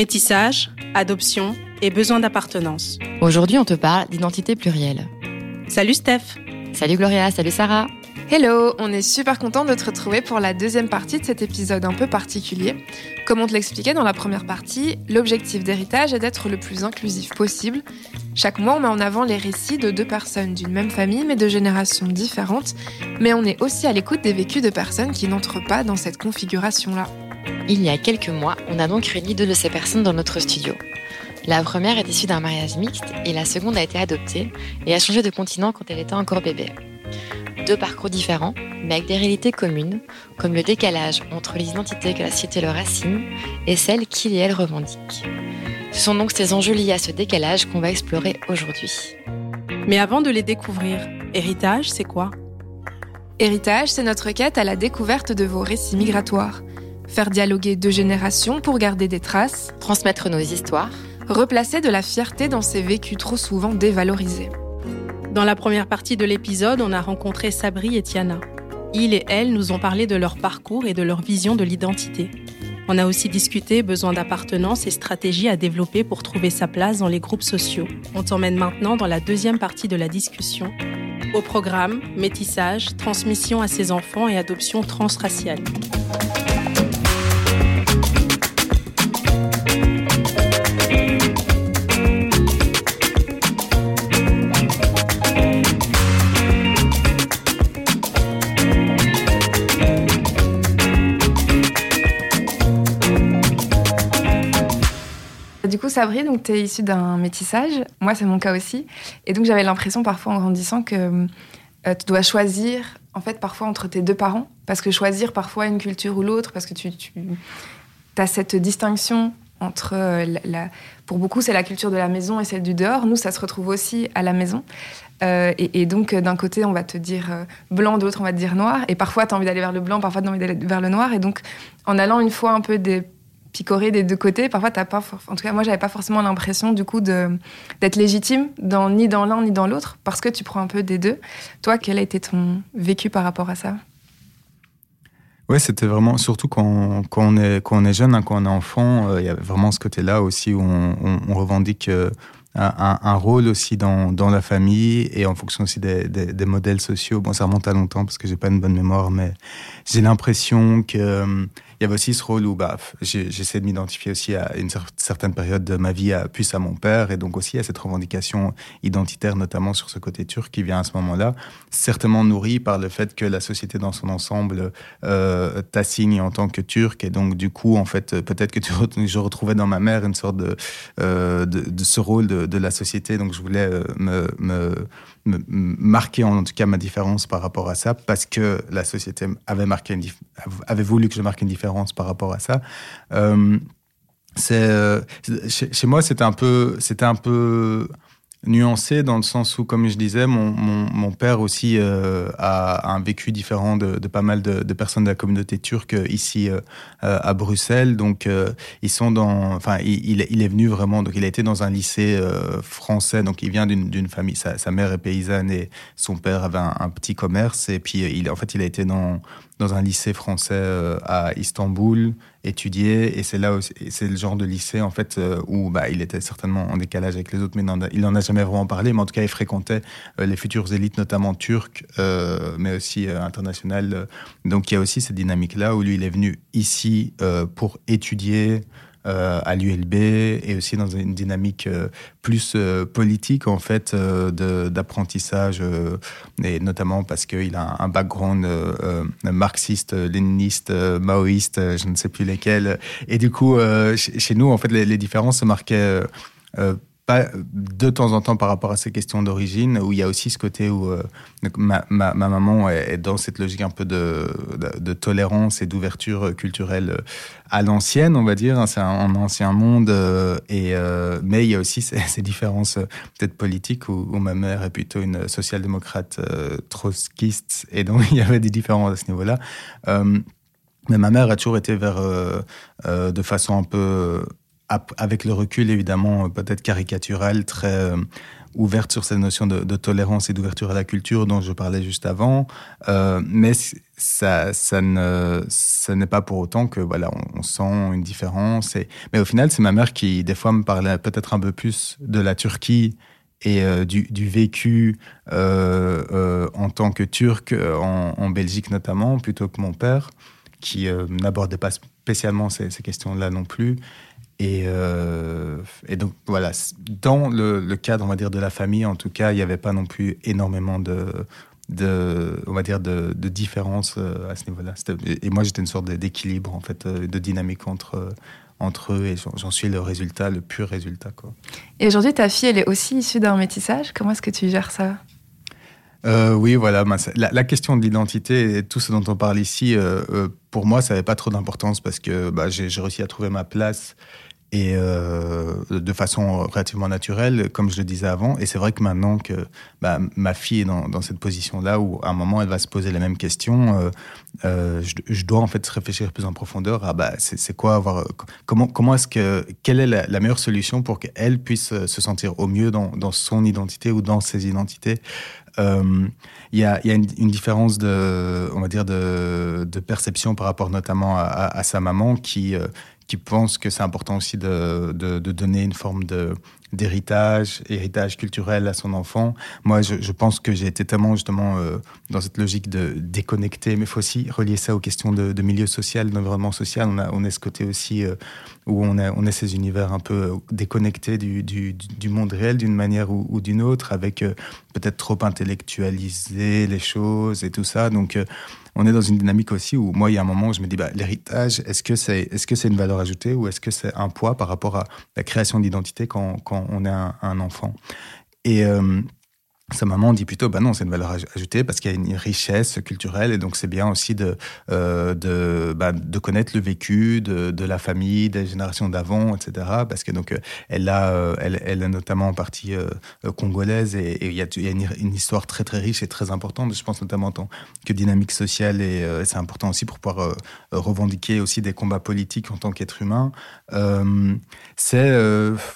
Métissage, adoption et besoin d'appartenance. Aujourd'hui, on te parle d'identité plurielle. Salut Steph. Salut Gloria, salut Sarah. Hello, on est super content de te retrouver pour la deuxième partie de cet épisode un peu particulier. Comme on te l'expliquait dans la première partie, l'objectif d'héritage est d'être le plus inclusif possible. Chaque mois, on met en avant les récits de deux personnes d'une même famille mais de générations différentes, mais on est aussi à l'écoute des vécus de personnes qui n'entrent pas dans cette configuration-là. Il y a quelques mois, on a donc réuni deux de ces personnes dans notre studio. La première est issue d'un mariage mixte et la seconde a été adoptée et a changé de continent quand elle était encore bébé. Deux parcours différents, mais avec des réalités communes, comme le décalage entre les identités que la société leur assigne et celles qu'il et elle revendiquent. Ce sont donc ces enjeux liés à ce décalage qu'on va explorer aujourd'hui. Mais avant de les découvrir, héritage, c'est quoi? Héritage, c'est notre quête à la découverte de vos récits migratoires. Faire dialoguer deux générations pour garder des traces. Transmettre nos histoires. Replacer de la fierté dans ces vécus trop souvent dévalorisés. Dans la première partie de l'épisode, on a rencontré Sabri et Tiana. Ils et elles nous ont parlé de leur parcours et de leur vision de l'identité. On a aussi discuté besoin d'appartenance et stratégies à développer pour trouver sa place dans les groupes sociaux. On t'emmène maintenant dans la deuxième partie de la discussion. Au programme, métissage, transmission à ses enfants et adoption transraciale. Du coup, Sabri, donc tu es issue d'un métissage. Moi, c'est mon cas aussi. Et donc, j'avais l'impression parfois en grandissant que euh, tu dois choisir, en fait, parfois entre tes deux parents. Parce que choisir parfois une culture ou l'autre, parce que tu, tu as cette distinction entre. euh, la, pour beaucoup, c'est la culture de la maison et celle du dehors. Nous, ça se retrouve aussi à la maison. Euh, et, donc, d'un côté, on va te dire blanc, de l'autre, on va te dire noir. Et parfois, tu as envie d'aller vers le blanc, parfois, tu as envie d'aller vers le noir. Et donc, en allant une fois un peu des picorer des deux côtés, parfois, t'as pas. En tout cas, moi, j'avais pas forcément l'impression, du coup, d'être légitime ni dans l'un ni dans l'autre, parce que tu prends un peu des deux. Toi, quel a été ton vécu par rapport à ça? Ouais, c'était vraiment, surtout quand, quand, on est, jeune, hein, quand on est enfant, euh, il y avait vraiment ce côté-là aussi où on, revendique euh, un, rôle aussi dans, la famille et en fonction aussi des modèles sociaux. Bon, ça remonte à longtemps parce que j'ai pas une bonne mémoire, mais j'ai l'impression que euh, il y avait aussi ce rôle où bah, j'essaie de m'identifier aussi à une cer- certaine période de ma vie, à, plus à mon père, et donc aussi à cette revendication identitaire, notamment sur ce côté turc qui vient à ce moment-là, certainement nourri par le fait que la société dans son ensemble euh, t'assigne en tant que turc, et donc du coup, en fait, peut-être que je retrouvais dans ma mère une sorte de, euh, de, de ce rôle de, de la société, donc je voulais euh, me, me, marquer en tout cas ma différence par rapport à ça, parce que la société avait, marqué avait voulu que je marque une différence par rapport à ça. Euh, c'est euh, chez, chez moi, c'était un peu, c'était un peu nuancé dans le sens où, comme je disais, mon, mon, mon père aussi euh, a un vécu différent de, pas mal de, personnes de la communauté turque ici euh, à Bruxelles. Donc, euh, ils sont dans, enfin, il, il, est venu vraiment, donc il a été dans un lycée euh, français. Donc, il vient d'une famille, sa, mère est paysanne et son père avait un, un petit commerce. Et puis, il, en fait, il a été dans dans un lycée français euh, à Istanbul, étudier, et c'est là c'est le genre de lycée en fait euh, où bah, il était certainement en décalage avec les autres, mais il n'en a jamais vraiment parlé. Mais en tout cas, il fréquentait euh, les futures élites, notamment turques, mais aussi internationales. Donc il y a aussi cette dynamique-là où lui, il est venu ici pour étudier. Euh, à l'ULB et aussi dans une dynamique euh, plus euh, politique en fait d'apprentissage et notamment parce qu'il a un background marxiste, léniniste, maoïste, je ne sais plus lesquels. Et du coup chez nous en fait les différences se marquaient de temps en temps par rapport à ces questions d'origine, où il y a aussi ce côté où euh, ma, ma, ma, maman est, dans cette logique un peu de, tolérance et d'ouverture culturelle à l'ancienne, on va dire. C'est un, ancien monde, euh, et, euh, mais il y a aussi ces, ces différences peut-être politiques où, où, ma mère est plutôt une social-démocrate trotskiste, et donc il y avait des différences à ce niveau-là. Mais ma mère a toujours été vers, de façon un peu avec le recul évidemment peut-être caricatural, très euh, ouverte sur cette notion de, tolérance et d'ouverture à la culture dont je parlais juste avant. mais ça, ça ne, ça n'est pas pour autant que voilà, on, sent une différence. Mais au final, c'est ma mère qui des fois me parlait peut-être un peu plus de la Turquie et euh, du, vécu euh, euh, en tant que turc en, Belgique notamment, plutôt que mon père, qui n'abordait pas spécialement ces questions-là non plus. Et, et, donc voilà, dans le, le, cadre, on va dire, de la famille, en tout cas, il n'y avait pas non plus énormément de, de on va dire, de, de différence à ce niveau-là. Et moi, j'étais une sorte d'équilibre, en fait, de dynamique entre entre eux et j'en suis le résultat, le pur résultat. Quoi. Et aujourd'hui, ta fille, elle est aussi issue d'un métissage? Comment est-ce que tu gères ça? Euh, oui, voilà. La, question de l'identité et tout ce dont on parle ici, euh, euh, pour moi, ça n'avait pas trop d'importance parce que bah, j'ai réussi à trouver ma place et euh, de façon relativement naturelle, comme je le disais avant. Et c'est vrai que maintenant que bah, ma fille est dans, cette position-là, où à un moment elle va se poser les mêmes questions, euh, euh, je, dois en fait réfléchir plus en profondeur à bah, c'est quoi avoir comment comment est-ce que quelle est la, meilleure solution pour qu'elle puisse se sentir au mieux dans, son identité ou dans ses identités. Il y, a, une, différence de, on va dire, de, de perception par rapport notamment à, sa maman qui, qui pense que c'est important aussi de, donner une forme de d'héritage, héritage culturel à son enfant. Moi, je, pense que j'ai été tellement justement euh, dans cette logique de déconnecter, mais il faut aussi relier ça aux questions de, milieu social, d'environnement social. On, a, on est ce côté aussi euh, où on, a, on est ces univers un peu euh, déconnectés du, du, monde réel d'une manière ou, d'une autre, avec peut-être trop intellectualiser les choses et tout ça. Donc, on est dans une dynamique aussi où moi, il y a un moment où je me dis, bah, l'héritage, est-ce que c'est est -ce une valeur ajoutée ou est-ce que c'est un poids par rapport à la création d'identité quand, quand, on est un, un enfant. Et euh, sa maman dit plutôt, bah non, c'est une valeur ajoutée parce qu'il y a une richesse culturelle et donc c'est bien aussi de, euh, bah, de connaître le vécu de, la famille, des générations d'avant, etc. Parce que donc euh, elle a, euh, elle, elle est notamment en partie congolaise et, il y a, a une, histoire très très riche et très importante. Je pense notamment en tant que dynamique sociale et c'est important aussi pour pouvoir revendiquer aussi des combats politiques en tant qu'être humain. c'est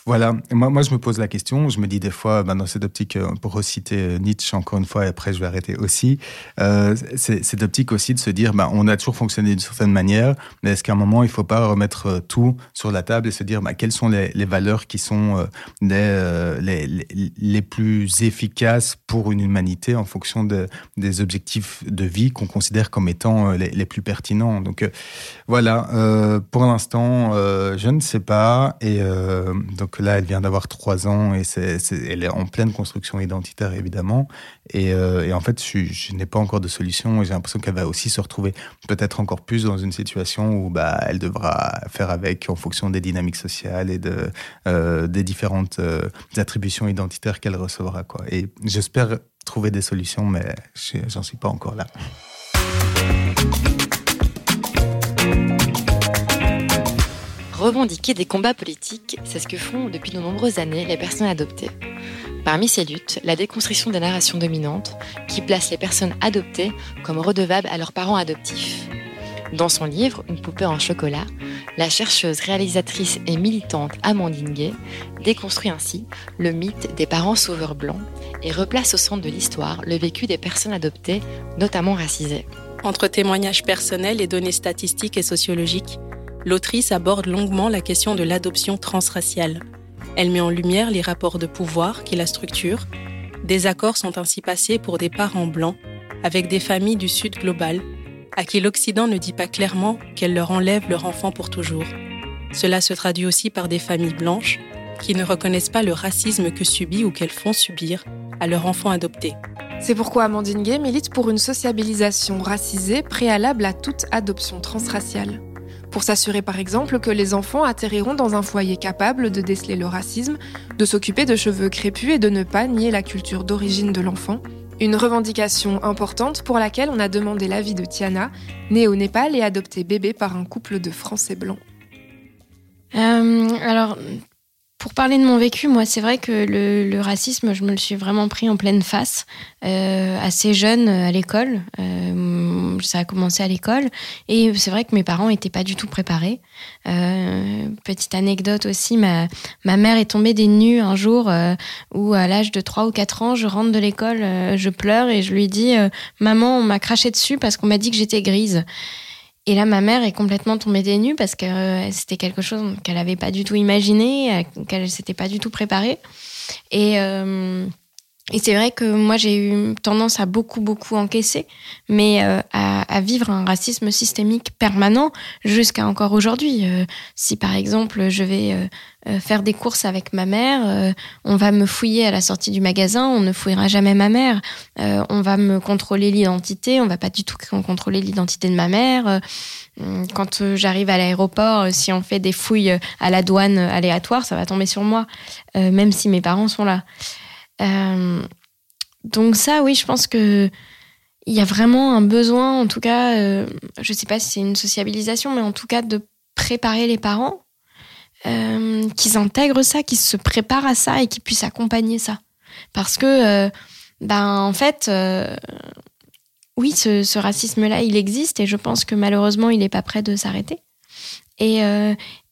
voilà, moi moi je me pose la question, je me dis des fois, bah, dans cette optique pour reciter citer Nietzsche encore une fois, et après je vais arrêter aussi, euh, cette optique aussi de se dire, bah, on a toujours fonctionné d'une certaine manière, mais est-ce qu'à un moment, il ne faut pas remettre euh, tout sur la table et se dire, bah, quelles sont les, valeurs qui sont euh, les, euh, les, les, plus efficaces pour une humanité en fonction de, des objectifs de vie qu'on considère comme étant euh, les, plus pertinents. Donc euh, voilà, pour l'instant, je ne sais pas. Et donc là, elle vient d'avoir trois ans et elle est en pleine construction identitaire évidemment. Et, euh, et en fait, je, n'ai pas encore de solution j'ai l'impression qu'elle va aussi se retrouver peut-être encore plus dans une situation où bah, elle devra faire avec en fonction des dynamiques sociales et de, euh, des différentes euh, attributions identitaires qu'elle recevra. Quoi. Et j'espère trouver des solutions, mais j'en suis pas encore là. Revendiquer des combats politiques, c'est ce que font depuis de nombreuses années les personnes adoptées. Parmi ces luttes, la déconstruction des narrations dominantes qui placent les personnes adoptées comme redevables à leurs parents adoptifs. Dans son livre Une poupée en chocolat, la chercheuse, réalisatrice et militante Amandine Gay déconstruit ainsi le mythe des parents sauveurs blancs et replace au centre de l'histoire le vécu des personnes adoptées, notamment racisées. Entre témoignages personnels et données statistiques et sociologiques, l'autrice aborde longuement la question de l'adoption transraciale. Elle met en lumière les rapports de pouvoir qui la structurent. Des accords sont ainsi passés pour des parents blancs avec des familles du Sud global, à qui l'Occident ne dit pas clairement qu'elle leur enlève leur enfant pour toujours. Cela se traduit aussi par des familles blanches qui ne reconnaissent pas le racisme que subit ou qu'elles font subir à leur enfant adopté. C'est pourquoi Amandine Gay milite pour une sociabilisation racisée préalable à toute adoption transraciale pour s'assurer par exemple que les enfants atterriront dans un foyer capable de déceler le racisme, de s'occuper de cheveux crépus et de ne pas nier la culture d'origine de l'enfant. Une revendication importante pour laquelle on a demandé l'avis de Tiana, née au Népal et adoptée bébé par un couple de Français blancs. Euh, alors, pour parler de mon vécu, moi, c'est vrai que le, racisme, je me le suis vraiment pris en pleine face, euh, assez jeune à l'école. Euh, ça a commencé à l'école. Et c'est vrai que mes parents n'étaient pas du tout préparés. Euh, petite anecdote aussi, ma, ma mère est tombée des nues un jour euh, où, à l'âge de 3 ou 4 ans, je rentre de l'école, euh, je pleure et je lui dis Maman, on m'a craché dessus parce qu'on m'a dit que j'étais grise. Et là, ma mère est complètement tombée des nues parce que c'était quelque chose qu'elle n'avait pas du tout imaginé, qu'elle s'était pas du tout préparée. Et. Et c'est vrai que moi, j'ai eu tendance à beaucoup, beaucoup encaisser, mais euh, à, vivre un racisme systémique permanent jusqu'à encore aujourd'hui. Euh, si par exemple, je vais euh, faire des courses avec ma mère, on va me fouiller à la sortie du magasin, on ne fouillera jamais ma mère. on va me contrôler l'identité, on va pas du tout contrôler l'identité de ma mère. Quand j'arrive à l'aéroport, si on fait des fouilles à la douane aléatoire, ça va tomber sur moi, même si mes parents sont là. Euh, donc ça, oui, je pense que il y a vraiment un besoin, en tout cas, euh, je ne sais pas si c'est une sociabilisation, mais en tout cas de préparer les parents, euh, qu'ils intègrent ça, qu'ils se préparent à ça et qu'ils puissent accompagner ça. Parce que, ben, en fait, oui, ce, ce racisme-là, il existe et je pense que malheureusement, il n'est pas prêt de s'arrêter. Et,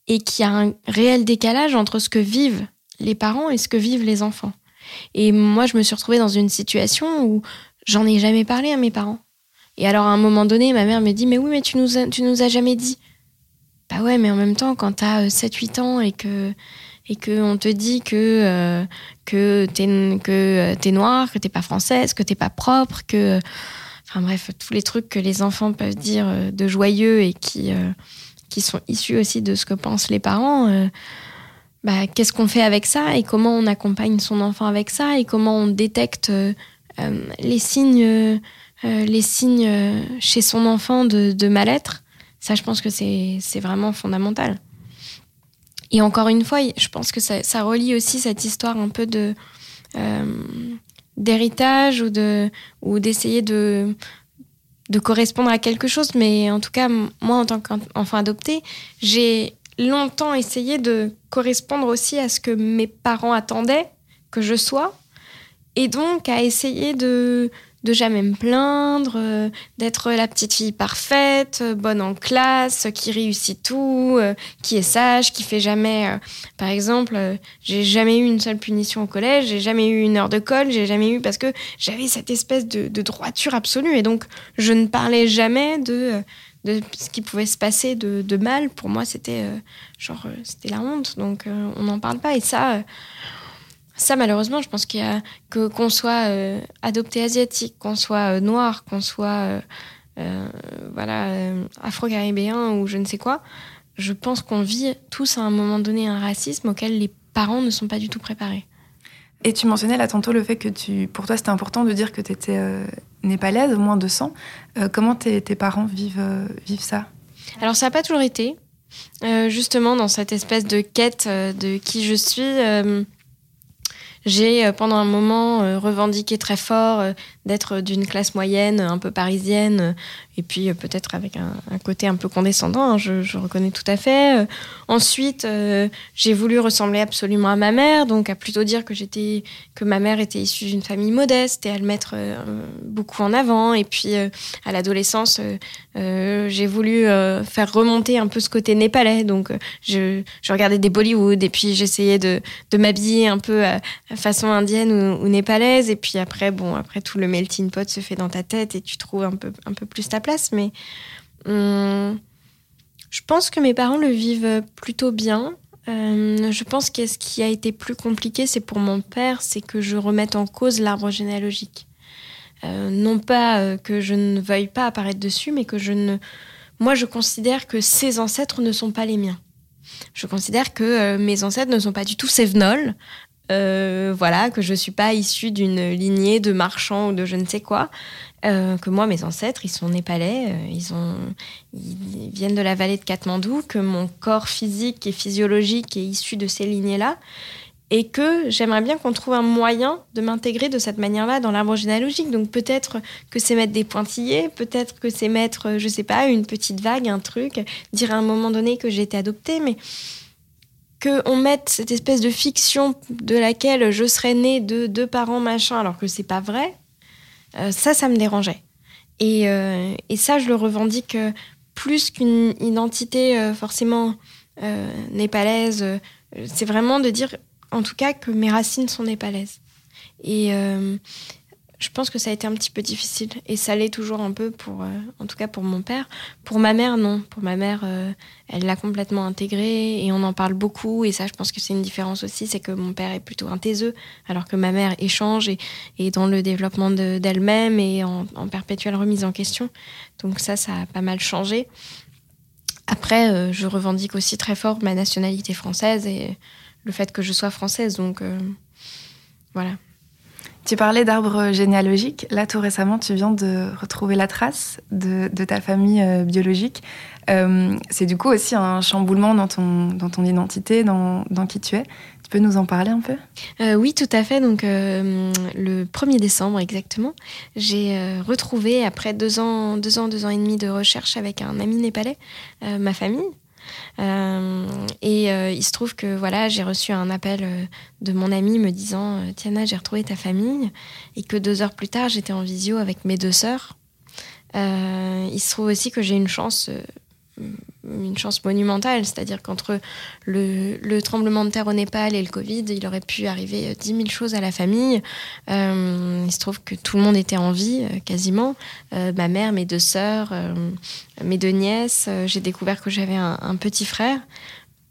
et qu'il y a un réel décalage entre ce que vivent les parents et ce que vivent les enfants. Et moi, je me suis retrouvée dans une situation où j'en ai jamais parlé à mes parents. Et alors, à un moment donné, ma mère me dit Mais oui, mais tu nous, tu nous as jamais dit. Bah ouais, mais en même temps, quand t'as 7-8 euh, ans et que et qu'on te dit que, euh, que t'es que euh, es noire, que t'es pas française, que t'es pas propre, que. Enfin bref, tous les trucs que les enfants peuvent dire de joyeux et qui, qui sont issus aussi de ce que pensent les parents bah, qu'est-ce qu'on fait avec ça et comment on accompagne son enfant avec ça et comment on détecte euh, euh, les signes, euh, les signes chez son enfant de, de mal-être. Ça, je pense que c'est vraiment fondamental. Et encore une fois, je pense que ça, ça relie aussi cette histoire un peu de d'héritage ou de ou d'essayer de de correspondre à quelque chose. Mais en tout cas, moi, en tant qu'enfant adopté, j'ai longtemps essayé de correspondre aussi à ce que mes parents attendaient que je sois. Et donc à essayer de, de jamais me plaindre, euh, d'être la petite fille parfaite, euh, bonne en classe, qui réussit tout, euh, qui est sage, qui fait jamais. par exemple, j'ai jamais eu une seule punition au collège, j'ai jamais eu une heure de colle, j'ai jamais eu parce que j'avais cette espèce de, de, droiture absolue et donc je ne parlais jamais de de ce qui pouvait se passer de, mal, pour moi, c'était euh, genre euh, c'était la honte. Donc euh, on n'en parle pas. Et ça, ça malheureusement, je pense qu'il y a que qu'on soit adopté asiatique, qu'on soit noir, qu'on soit voilà afro-caribéen ou je ne sais quoi, je pense qu'on vit tous à un moment donné un racisme auquel les parents ne sont pas du tout préparés. Et tu mentionnais là tantôt le fait que tu, pour toi c'était important de dire que tu étais euh, népalaise, au moins de sang. Euh, comment tes, parents vivent, euh, vivent ça? Alors ça n'a pas toujours été. justement, dans cette espèce de quête de qui je suis, j'ai pendant un moment revendiqué très fort d'être d'une classe moyenne, un peu parisienne, et puis euh, peut-être avec un, côté un peu condescendant, hein, je, reconnais tout à fait. Euh, ensuite, euh, j'ai voulu ressembler absolument à ma mère, donc à plutôt dire que j'étais que ma mère était issue d'une famille modeste et à le mettre beaucoup en avant. Et puis à l'adolescence, j'ai voulu faire remonter un peu ce côté népalais, donc je, regardais des Bollywood et puis j'essayais de, m'habiller un peu à, façon indienne ou, ou, népalaise. Et puis après, bon, après tout le melting pot se fait dans ta tête et tu trouves un peu un peu plus ta place, mais hum, je pense que mes parents le vivent plutôt bien. Euh, je pense que ce qui a été plus compliqué, c'est pour mon père, c'est que je remette en cause l'arbre généalogique. Euh, non pas euh, que je ne veuille pas apparaître dessus, mais que je ne... Moi, je considère que ses ancêtres ne sont pas les miens. Je considère que mes ancêtres ne sont pas du tout sévenols, voilà, que je suis pas issue d'une lignée de marchands ou de je ne sais quoi, euh, que moi, mes ancêtres, ils sont népalais, euh, ils, ont, ils viennent de la vallée de Katmandou, que mon corps physique et physiologique est issu de ces lignées-là, et que j'aimerais bien qu'on trouve un moyen de m'intégrer de cette manière-là dans l'arbre généalogique. Donc peut-être que c'est mettre des pointillés, peut-être que c'est mettre, je sais pas, une petite vague, un truc, dire à un moment donné que j'ai été adoptée, mais qu'on mette cette espèce de fiction de laquelle je serais née de deux parents machin, alors que c'est pas vrai, euh, ça, ça me dérangeait. Et, et, ça, je le revendique plus qu'une identité forcément népalaise. C'est vraiment de dire, en tout cas, que mes racines sont népalaises. Et je pense que ça a été un petit peu difficile et ça l'est toujours un peu pour, euh, en tout cas pour mon père. Pour ma mère, non. Pour ma mère, euh, elle l'a complètement intégré et on en parle beaucoup et ça, je pense que c'est une différence aussi, c'est que mon père est plutôt un taiseux alors que ma mère échange et, et dans le développement d'elle-même et en, perpétuelle remise en question. Donc ça, ça a pas mal changé. Après, euh, je revendique aussi très fort ma nationalité française et le fait que je sois française. Donc voilà. Tu parlais d'arbres généalogiques. Là, tout récemment, tu viens de retrouver la trace de, ta famille euh, biologique. Euh, c'est du coup aussi un chamboulement dans ton, dans ton identité, dans, dans qui tu es. Tu peux nous en parler un peu? Euh, Oui, tout à fait. Donc, le 1er décembre exactement, j'ai retrouvé, après deux ans, deux ans, deux ans et demi de recherche avec un ami népalais, ma famille. Euh, et euh, il se trouve que voilà, j'ai reçu un appel euh, de mon ami me disant Tiana, j'ai retrouvé ta famille. Et que deux heures plus tard, j'étais en visio avec mes deux sœurs. il se trouve aussi que j'ai une chance une chance monumentale, c'est-à-dire qu'entre le, tremblement de terre au Népal et le Covid, il aurait pu arriver 10 000 choses à la famille. Euh, il se trouve que tout le monde était en vie, euh, quasiment. Euh, ma mère, mes deux sœurs, mes deux nièces. J'ai découvert que j'avais un, petit frère.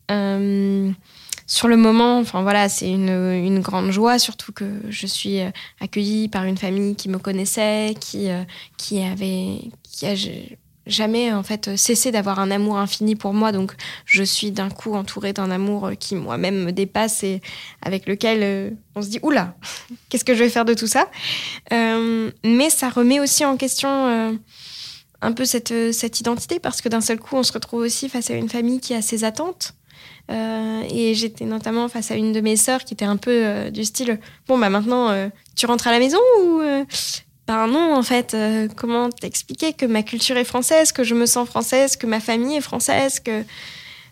sur le moment, enfin voilà, c'est une, une, grande joie, surtout que je suis accueillie par une famille qui me connaissait, qui, qui avait, qui a jamais en fait cessé d'avoir un amour infini pour moi. Donc je suis d'un coup entourée d'un amour qui moi-même me dépasse et avec lequel euh, on se dit oula qu'est-ce que je vais faire de tout ça? Euh, mais ça remet aussi en question euh, un peu cette, cette identité parce que d'un seul coup on se retrouve aussi face à une famille qui a ses attentes et j'étais notamment face à une de mes sœurs qui était un peu du style bon bah maintenant tu rentres à la maison ou ben non, en fait, euh, comment t'expliquer que ma culture est française, que je me sens française, que ma famille est française, que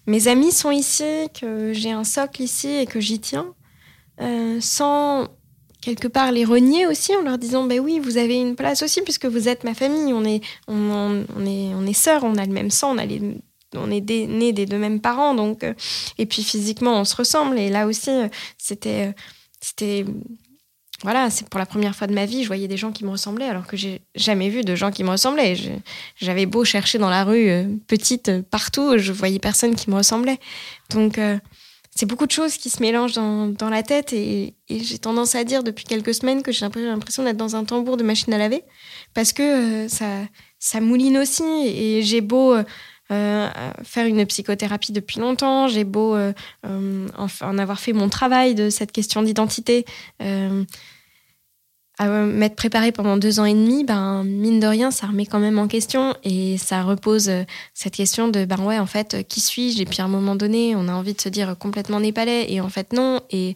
mes amis sont ici, que j'ai un socle ici et que j'y tiens, euh, sans quelque part les renier aussi en leur disant ben oui vous avez une place aussi puisque vous êtes ma famille. On est on, est on est sœurs on a le même sang on on est nés des deux mêmes parents donc euh, et puis physiquement on se ressemble. Et là aussi c'était c'était voilà, c'est pour la première fois de ma vie, je voyais des gens qui me ressemblaient, alors que j'ai jamais vu de gens qui me ressemblaient. J'avais beau chercher dans la rue, euh, petite, euh, partout, je voyais personne qui me ressemblait. Donc, euh, c'est beaucoup de choses qui se mélangent dans, la tête, et, j'ai tendance à dire depuis quelques semaines que j'ai l'impression d'être dans un tambour de machine à laver, parce que ça, ça mouline aussi, et j'ai beau. Faire une psychothérapie depuis longtemps, j'ai beau en, avoir fait mon travail de cette question d'identité, m'être préparée pendant deux ans et demi, ben, mine de rien, ça remet quand même en question et ça repose euh, cette question de, ben ouais, en fait, euh, qui suis-je? Et puis à un moment donné, on a envie de se dire complètement népalais et en fait, non. Et,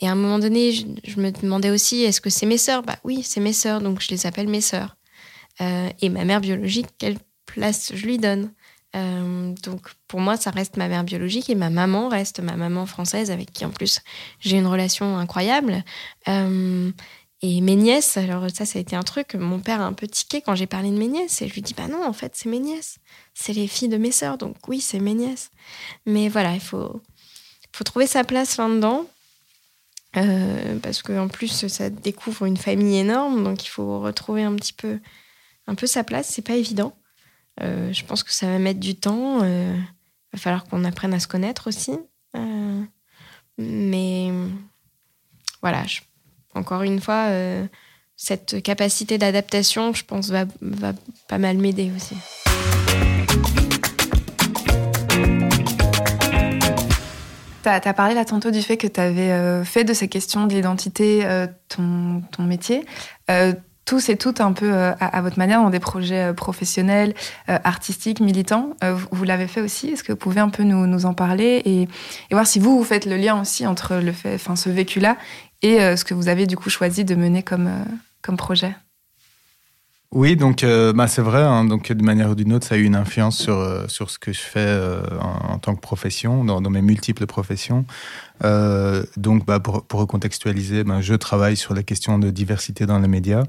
et à un moment donné, je, me demandais aussi, est-ce que c'est mes sœurs? Bah oui, c'est mes sœurs, donc je les appelle mes sœurs. Euh, et ma mère biologique, quelle place je lui donne? Donc pour moi, ça reste ma mère biologique et ma maman reste ma maman française avec qui en plus j'ai une relation incroyable. Et mes nièces, alors ça, ça a été un truc, mon père a un peu tiqué quand j'ai parlé de mes nièces. Et je lui dis, bah non, en fait, c'est mes nièces. C'est les filles de mes sœurs, donc oui, c'est mes nièces. Mais voilà, il faut, faut trouver sa place là-dedans. Euh, parce qu'en plus, ça découvre une famille énorme, donc il faut retrouver un petit peu, un peu sa place. C'est pas évident. Euh, je pense que ça va mettre du temps. Il euh, va falloir qu'on apprenne à se connaître aussi. mais voilà, encore une fois, euh, cette capacité d'adaptation, je pense, va, pas mal m'aider aussi. Tu as, parlé là tantôt du fait que tu avais euh, fait de ces questions de l'identité euh, ton, métier. Tous et toutes un peu à, votre manière dans des projets professionnels, artistiques, militants. vous, l'avez fait aussi. Est-ce que vous pouvez un peu nous, en parler et, et, voir si vous, vous faites le lien aussi entre le fait, enfin, ce vécu-là et euh, ce que vous avez du coup choisi de mener comme, euh, comme projet? Oui, donc euh, bah, c'est vrai. Hein, donc de manière ou d'une autre, ça a eu une influence sur sur ce que je fais en, tant que profession, dans, mes multiples professions. donc, bah, pour, pour, recontextualiser, bah, je travaille sur la question de diversité dans les médias.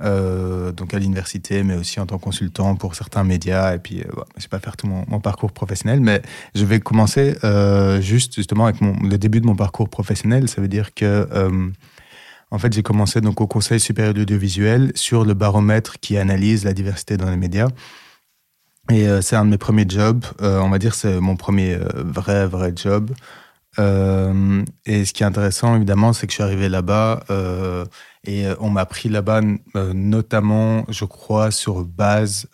donc à l'université, mais aussi en tant que consultant pour certains médias. Et puis, je ne vais pas faire tout mon, parcours professionnel, mais je vais commencer juste justement avec mon, le début de mon parcours professionnel. Ça veut dire que en fait, j'ai commencé donc au Conseil supérieur de l'audiovisuel sur le baromètre qui analyse la diversité dans les médias. Et euh, c'est un de mes premiers jobs. Euh, on va dire c'est mon premier euh, vrai, vrai job. et ce qui est intéressant, évidemment, c'est que je suis arrivé là-bas et on m'a pris là-bas notamment, je crois, sur base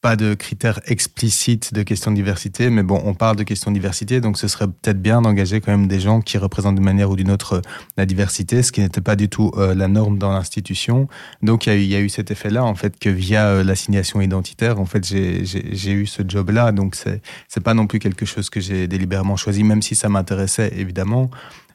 pas de critères explicites de questions de diversité, mais bon, on parle de questions de diversité, donc ce serait peut-être bien d'engager quand même des gens qui représentent d'une manière ou d'une autre euh, la diversité, ce qui n'était pas du tout euh, la norme dans l'institution. Donc il y, a eu cet effet-là, en fait, que via euh, l'assignation identitaire, en fait, j'ai eu ce job-là. Donc c'est c'est pas non plus quelque chose que j'ai délibérément choisi, même si ça m'intéressait évidemment.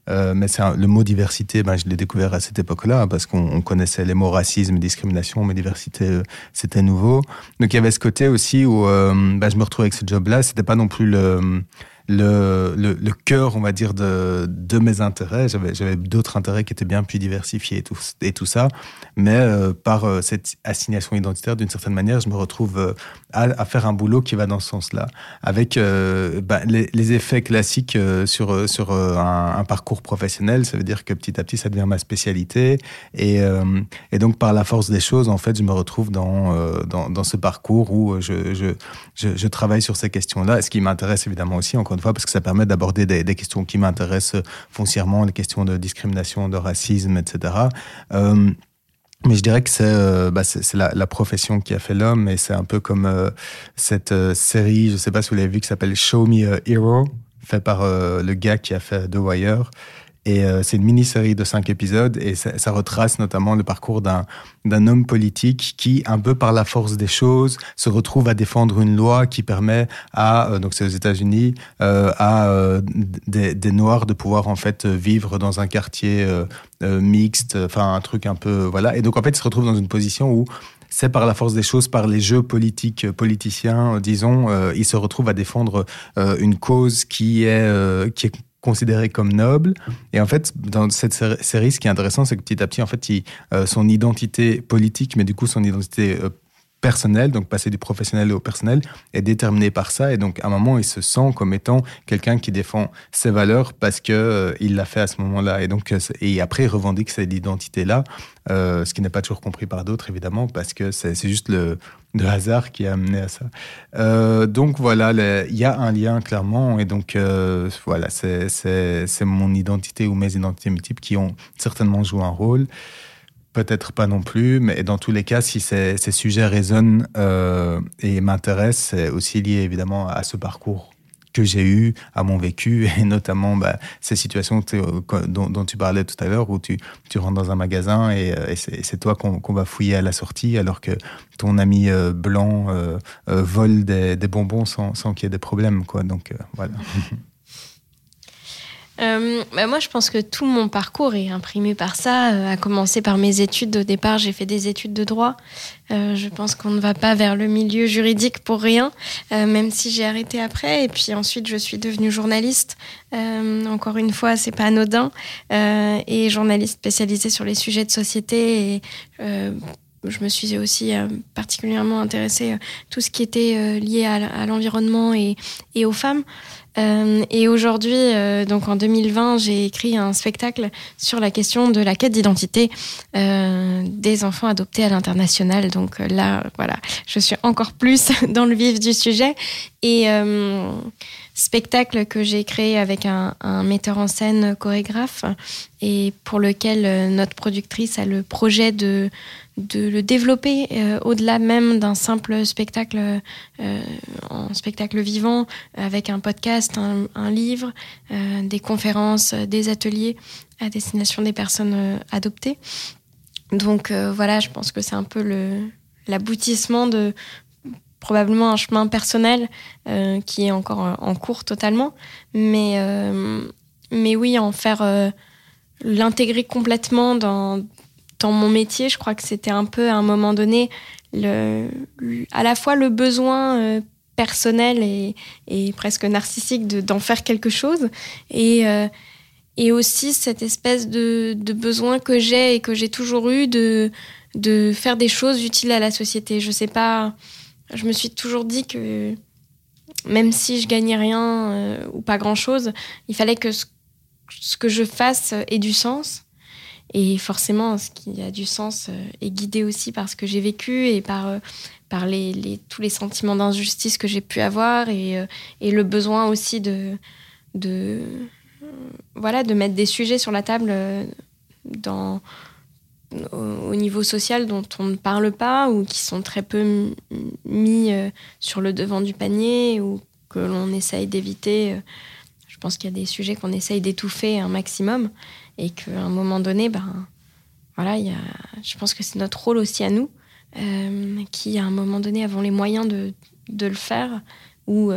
Euh, mais c'est le mot diversité, ben, je l'ai découvert à cette époque-là parce qu'on connaissait les mots racisme, discrimination, mais diversité, euh, c'était nouveau. Donc il y avait ce côté aussi où euh, ben, je me retrouvais avec ce job-là. C'était pas non plus le le, le, cœur, on va dire, de, de mes intérêts. J'avais, d'autres intérêts qui étaient bien plus diversifiés et tout, et tout ça. Mais euh, par euh, cette assignation identitaire, d'une certaine manière, je me retrouve euh, à, faire un boulot qui va dans ce sens-là, avec bah, les, effets classiques sur, sur un, parcours professionnel. Ça veut dire que petit à petit, ça devient ma spécialité. Et, et donc, par la force des choses, en fait, je me retrouve dans, dans, dans ce parcours où je, je, je, je travaille sur ces questions-là. Ce qui m'intéresse évidemment aussi, encore une fois, parce que ça permet d'aborder des, questions qui m'intéressent foncièrement, les questions de discrimination, de racisme, etc. Euh, mais je dirais que c'est euh, bah, la, profession qui a fait l'homme et c'est un peu comme euh, cette euh, série, je sais pas si vous l'avez vu, qui s'appelle Show Me a Hero, fait par le gars qui a fait The Wire. Et euh, c'est une mini-série de cinq épisodes et ça, retrace notamment le parcours d'un homme politique qui, un peu par la force des choses, se retrouve à défendre une loi qui permet à, euh, donc c'est aux États-Unis, euh, à des, des, Noirs de pouvoir en fait vivre dans un quartier mixte, enfin un truc un peu voilà. Et donc en fait, il se retrouve dans une position où c'est par la force des choses, par les jeux politiques, politiciens, disons, euh, il se retrouve à défendre une cause qui est, qui est considéré comme noble. Et en fait, dans cette série, ce qui est intéressant, c'est que petit à petit, en fait, euh, son identité politique, mais du coup son identité euh, personnelle, donc passer du professionnel au personnel, est déterminée par ça. Et donc, à un moment, il se sent comme étant quelqu'un qui défend ses valeurs parce que euh, il l'a fait à ce moment-là. Et donc, et après, il revendique cette identité-là, ce qui n'est pas toujours compris par d'autres, évidemment, parce que c'est juste le, de hasard qui a amené à ça. Euh, donc voilà, il y a un lien clairement, et donc euh, voilà, c'est mon identité ou mes identités multiples qui ont certainement joué un rôle. Peut-être pas non plus, mais dans tous les cas, si ces, sujets résonnent euh, et m'intéressent, c'est aussi lié évidemment à ce parcours que j'ai eu à mon vécu et notamment bah, ces situations dont, tu parlais tout à l'heure où tu, rentres dans un magasin et, euh, c'est toi qu'on va fouiller à la sortie alors que ton ami euh, blanc vole des, bonbons sans, qu'il y ait des problèmes quoi. Donc voilà Euh, bah moi, je pense que tout mon parcours est imprimé par ça. Euh, à commencer par mes études. Au départ, j'ai fait des études de droit. Euh, je pense qu'on ne va pas vers le milieu juridique pour rien, euh, même si j'ai arrêté après. Et puis ensuite, je suis devenue journaliste. Encore une fois, c'est pas anodin. et journaliste spécialisée sur les sujets de société. Et je me suis aussi particulièrement intéressée à tout ce qui était lié à, l'environnement et, aux femmes. Euh, et aujourd'hui, euh, donc en 2020, j'ai écrit un spectacle sur la question de la quête d'identité euh, des enfants adoptés à l'international. Donc là, voilà, je suis encore plus dans le vif du sujet. Et spectacle que j'ai créé avec un, metteur en scène chorégraphe et pour lequel notre productrice a le projet de de le développer euh, au-delà même d'un simple spectacle euh, en spectacle vivant avec un podcast, un, livre, euh, des conférences, des ateliers à destination des personnes adoptées. Donc voilà, je pense que c'est un peu l'aboutissement de probablement un chemin personnel qui est encore en cours totalement, mais mais oui, en faire l'intégrer complètement dans dans mon métier, je crois que c'était un peu à un moment donné à la fois le besoin euh, personnel et, presque narcissique d'en faire quelque chose et, euh, aussi cette espèce de, besoin que j'ai et que j'ai toujours eu de, faire des choses utiles à la société. Je sais pas, je me suis toujours dit que même si je gagnais rien euh, ou pas grand chose, il fallait que ce, que je fasse ait du sens. Et forcément, ce qui a du sens euh, est guidé aussi par ce que j'ai vécu et par, euh, par tous les sentiments d'injustice que j'ai pu avoir et, et, le besoin aussi de, voilà, de mettre des sujets sur la table dans, au, niveau social dont on ne parle pas ou qui sont très peu mis euh, sur le devant du panier ou que l'on essaye d'éviter. Euh, je pense qu'il y a des sujets qu'on essaye d'étouffer un maximum et qu'à un moment donné, ben, voilà, il y a, je pense que c'est notre rôle aussi à nous, euh, qui à un moment donné avons les moyens de, de le faire ou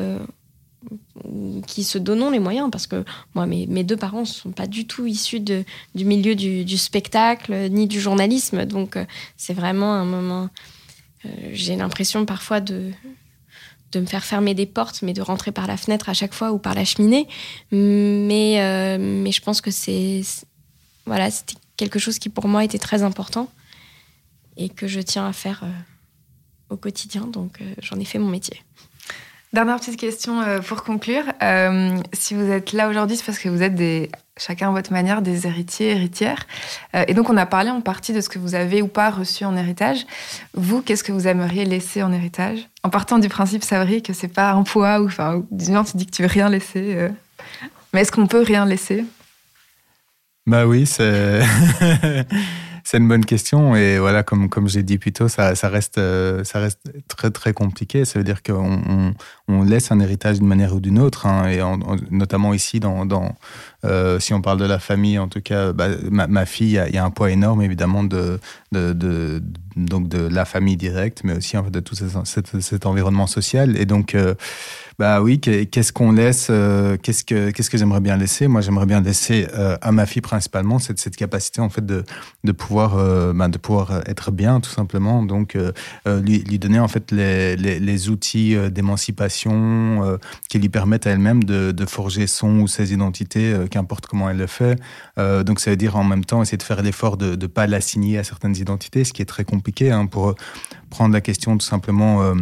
qui se donnons les moyens, parce que moi, mes, mes deux parents ne sont pas du tout issus de, du milieu du, spectacle ni du journalisme, donc euh, c'est vraiment un moment. Euh, j'ai l'impression parfois de, de me faire fermer des portes, mais de rentrer par la fenêtre à chaque fois ou par la cheminée. Mais, euh, mais je pense que c'est. Voilà, c'était quelque chose qui pour moi était très important et que je tiens à faire au quotidien, donc j'en ai fait mon métier. Dernière petite question euh, pour conclure. Euh, si vous êtes là aujourd'hui, c'est parce que vous êtes chacun à votre manière des héritiers, héritières. Euh, et donc, on a parlé en partie de ce que vous avez ou pas reçu en héritage. Vous, qu'est-ce que vous aimeriez laisser en héritage? En partant du principe, Sabri, que c'est pas un poids, ou enfin, disons, tu dis que tu veux rien laisser. Mais est-ce qu'on peut rien laisser? Bah oui, c'est. c'est une bonne question et voilà, comme comme j'ai dit plus tôt, ça, ça reste euh, ça reste très très compliqué. Ça veut dire qu'on on, laisse un héritage d'une manière ou d'une autre, hein, et notamment ici dans, dans euh, si on parle de la famille, en tout cas, bah, ma, fille, il y, a un poids énorme évidemment de, de, de, donc de la famille directe, mais aussi en fait, de tout cet, cet, environnement social et donc euh, bah oui, qu'est-ce qu'on laisse euh, Qu'est-ce que qu'est-ce que j'aimerais bien laisser? Moi, j'aimerais bien laisser euh, à ma fille principalement cette, capacité en fait de de pouvoir euh, bah, de pouvoir être bien tout simplement. Donc lui, donner en fait les, les, outils d'émancipation qui lui permettent à elle-même de, de forger son ou ses identités, qu'importe comment elle le fait. donc ça veut dire en même temps essayer de faire l'effort de ne pas l'assigner à certaines identités, ce qui est très compliqué hein, pour prendre la question tout simplement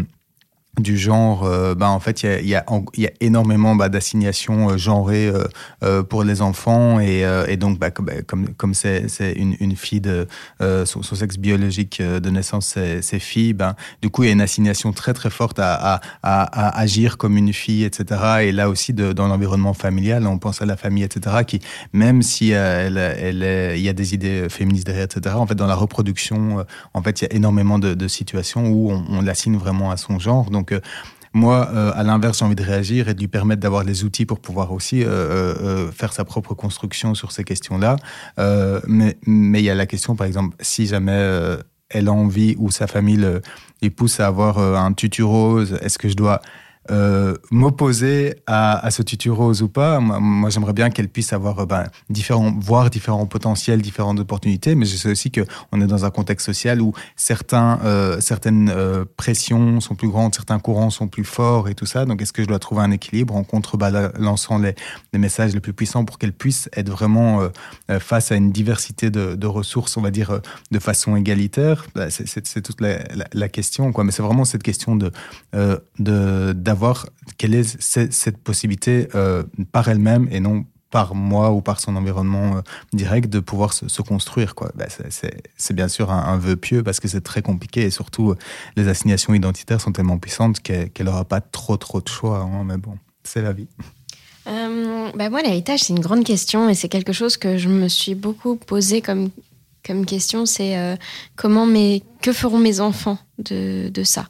du genre, euh, bah, en fait, il y a, y, y a, énormément bah, d'assignations euh, genrées euh, euh, pour les enfants et, euh, donc, bah, bah comme comme c'est une, une fille de son, sexe biologique de naissance, c'est fille, ben du coup, il y a une assignation très très forte à, à, agir comme une fille, etc. Et là aussi, dans l'environnement familial, on pense à la famille, etc. Qui, même si elle, elle, y a des idées féministes derrière, etc. En fait, dans la reproduction, en fait, il y a énormément de, de situations où on, on l'assigne vraiment à son genre. Donc, donc, euh, moi, euh, à l'inverse, j'ai envie de réagir et de lui permettre d'avoir les outils pour pouvoir aussi euh, faire sa propre construction sur ces questions-là. mais il y a la question, par exemple, si jamais elle a envie ou sa famille les pousse à avoir un tutu rose, est-ce que je dois euh, m'opposer à, à, ce tutu rose ou pas. Moi, j'aimerais bien qu'elle puisse avoir euh, ben, différents, voir différents potentiels, différentes opportunités, mais je sais aussi que on est dans un contexte social où certains, euh, certaines pressions sont plus grandes, certains courants sont plus forts et tout ça. Donc, est-ce que je dois trouver un équilibre? En contrebalançant les, les messages les plus puissants pour qu'elle puisse être vraiment face à une diversité de, ressources, on va dire, de façon égalitaire? Ben, C'est toute la, question, quoi. Mais c'est vraiment cette question de, de d'avoir quelle est cette possibilité euh, par elle-même et non par moi ou par son environnement euh, direct de pouvoir se, construire. Quoi. Ben, c'est bien sûr un, vœu pieux parce que c'est très compliqué et surtout euh, les assignations identitaires sont tellement puissantes qu'elle n'aura pas trop trop de choix. Hein, mais bon, c'est la vie. Ben moi, l'héritage, c'est une grande question et c'est quelque chose que je me suis beaucoup posé comme comme question, c'est euh, comment mes, que feront mes enfants de, de ça?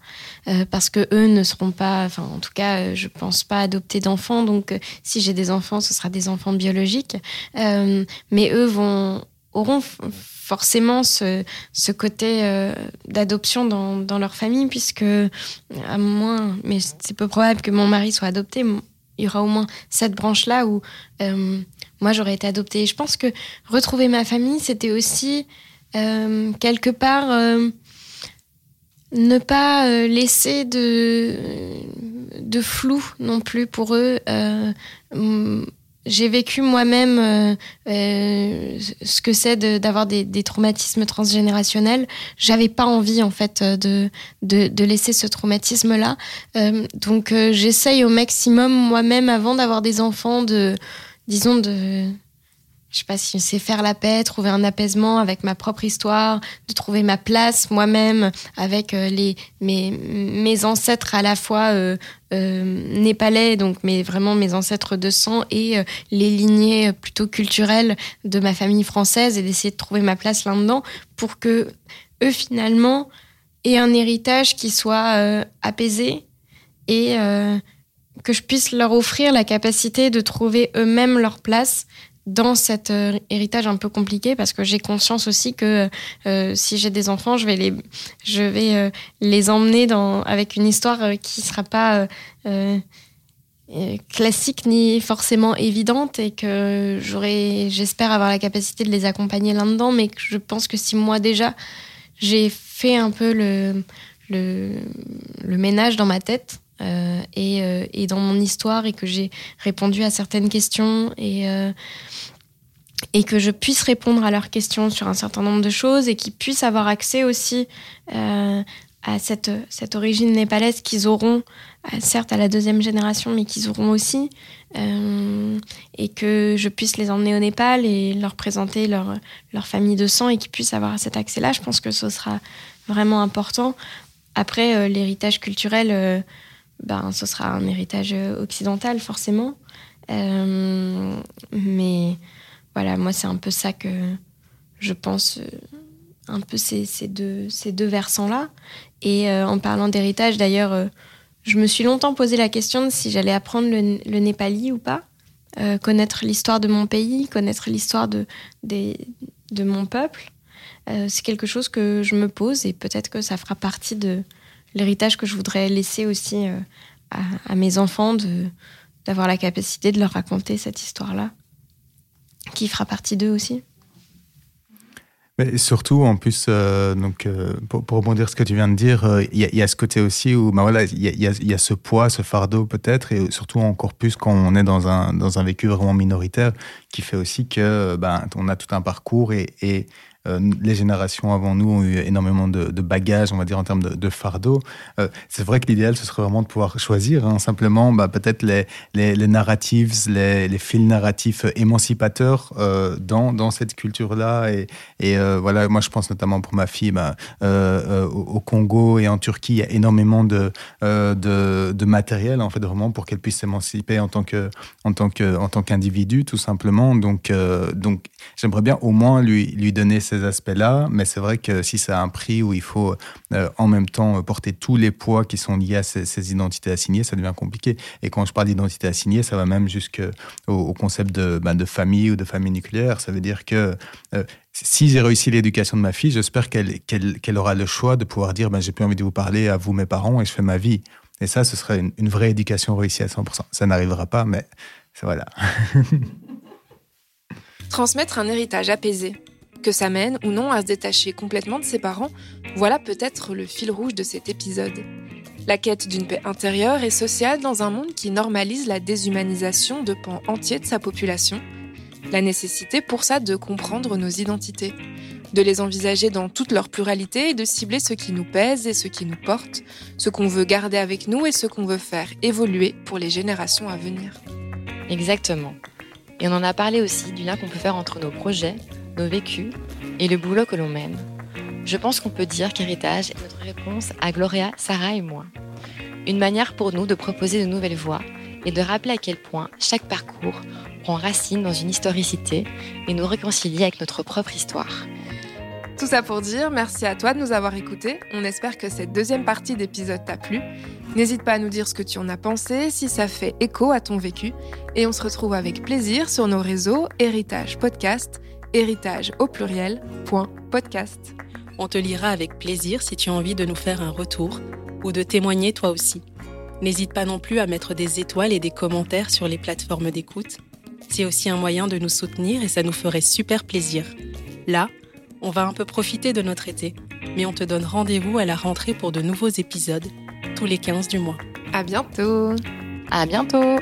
Euh, Parce que eux ne seront pas, enfin en tout cas, euh, je pense pas adopter d'enfants. Donc, si j'ai des enfants, ce sera des enfants biologiques. mais eux vont auront forcément ce, ce côté d'adoption dans, dans, leur famille, puisque à moins, mais c'est peu probable que mon mari soit adopté. Il y aura au moins cette branche-là où moi j'aurais été adoptée. je pense que retrouver ma famille, c'était aussi euh, quelque part euh, ne pas euh, laisser de, de flou non plus pour eux. j'ai vécu moi-même ce que c'est d'avoir des, traumatismes transgénérationnels. J'avais pas envie en fait de, de, de laisser ce traumatisme-là. Donc j'essaye au maximum moi-même avant d'avoir des enfants de, disons de je sais pas si sais faire la paix, trouver un apaisement avec ma propre histoire, de trouver ma place moi-même avec euh, les mes, mes ancêtres à la fois euh, euh, népalais, donc mais vraiment mes ancêtres de sang et les lignées plutôt culturelles de ma famille française et d'essayer de trouver ma place là-dedans pour que eux finalement aient un héritage qui soit apaisé et que je puisse leur offrir la capacité de trouver eux-mêmes leur place dans cet euh, héritage un peu compliqué parce que j'ai conscience aussi que euh, si j'ai des enfants, je vais les, euh, emmener avec une histoire qui sera pas classique ni forcément évidente et que j'espère avoir la capacité de les accompagner là-dedans, mais que je pense que si moi déjà j'ai fait un peu le ménage dans ma tête, et, et, dans mon histoire et que j'ai répondu à certaines questions et, et que je puisse répondre à leurs questions sur un certain nombre de choses et qu'ils puissent avoir accès aussi euh, à cette, cette origine népalaise qu'ils auront, euh, certes à la deuxième génération, mais qu'ils auront aussi, euh, et que je puisse les emmener au Népal et leur présenter leur, leur famille de sang et qu'ils puissent avoir cet accès-là. Je pense que ce sera vraiment important. Après, l'héritage culturel, ben, ce sera un héritage occidental, forcément. mais voilà, moi, c'est un peu ça que je pense, euh, un peu ces, deux, ces deux versants-là. Et euh, en parlant d'héritage, d'ailleurs, euh, je me suis longtemps posé la question de si j'allais apprendre le, le, népali ou pas, connaître l'histoire de mon pays, connaître l'histoire de, des, de mon peuple. c'est quelque chose que je me pose et peut-être que ça fera partie de l'héritage que je voudrais laisser aussi à, à mes enfants, d'avoir la capacité de leur raconter cette histoire-là qui fera partie d'eux aussi. Mais surtout, en plus, euh, donc, euh, pour, rebondir ce que tu viens de dire, euh, il y, a ce côté aussi où bah il y, y, y, a ce poids, ce fardeau peut-être, et surtout encore plus quand on est dans un, dans un vécu vraiment minoritaire, qui fait aussi que ben, on a tout un parcours et, euh, les générations avant nous ont eu énormément de, bagages, on va dire, en termes de, de fardeau. Euh, c'est vrai que l'idéal, ce serait vraiment de pouvoir choisir, hein, simplement, bah, peut-être les, les, narratives, les, les fils narratifs émancipateurs euh, dans, dans cette culture-là. Et, et euh, voilà, moi, je pense notamment pour ma fille, bah, euh, au Congo et en Turquie, il y a énormément de, de, de matériel, en fait, vraiment, pour qu'elle puisse s'émanciper en tant que, en tant que, en tant qu'individu, tout simplement. Donc, donc, j'aimerais bien au moins lui, lui donner ces aspects-là, mais c'est vrai que si c'est un prix où il faut euh, en même temps porter tous les poids qui sont liés à ces, identités assignées, ça devient compliqué. Et quand je parle d'identité assignée, ça va même jusqu'au au concept de, ben, de famille ou de famille nucléaire. Ça veut dire que euh, si j'ai réussi l'éducation de ma fille, j'espère qu'elle aura le choix de pouvoir dire ben, j'ai plus envie de vous parler à vous, mes parents, et je fais ma vie. Et ça, ce serait une, une vraie éducation réussie à 100%. Ça n'arrivera pas, mais voilà. Transmettre un héritage apaisé, que ça mène ou non à se détacher complètement de ses parents, voilà peut-être le fil rouge de cet épisode. La quête d'une paix intérieure et sociale dans un monde qui normalise la déshumanisation de pans entiers de sa population. La nécessité pour ça de comprendre nos identités, de les envisager dans toute leur pluralité et de cibler ce qui nous pèse et ce qui nous porte, ce qu'on veut garder avec nous et ce qu'on veut faire évoluer pour les générations à venir. Exactement. Et on en a parlé aussi du lien qu'on peut faire entre nos projets, nos vécus et le boulot que l'on mène. Je pense qu'on peut dire qu'héritage est notre réponse à Gloria, Sarah et moi. Une manière pour nous de proposer de nouvelles voies et de rappeler à quel point chaque parcours prend racine dans une historicité et nous réconcilie avec notre propre histoire. Tout ça pour dire merci à toi de nous avoir écoutés. On espère que cette deuxième partie d'épisode t'a plu. N'hésite pas à nous dire ce que tu en as pensé, si ça fait écho à ton vécu. Et on se retrouve avec plaisir sur nos réseaux Héritage Podcast héritage au pluriel, point podcast. On te lira avec plaisir si tu as envie de nous faire un retour ou de témoigner toi aussi. N'hésite pas non plus à mettre des étoiles et des commentaires sur les plateformes d'écoute. C'est aussi un moyen de nous soutenir et ça nous ferait super plaisir. Là, on va un peu profiter de notre été, mais on te donne rendez-vous à la rentrée pour de nouveaux épisodes, tous les 15 du mois. À bientôt! À bientôt!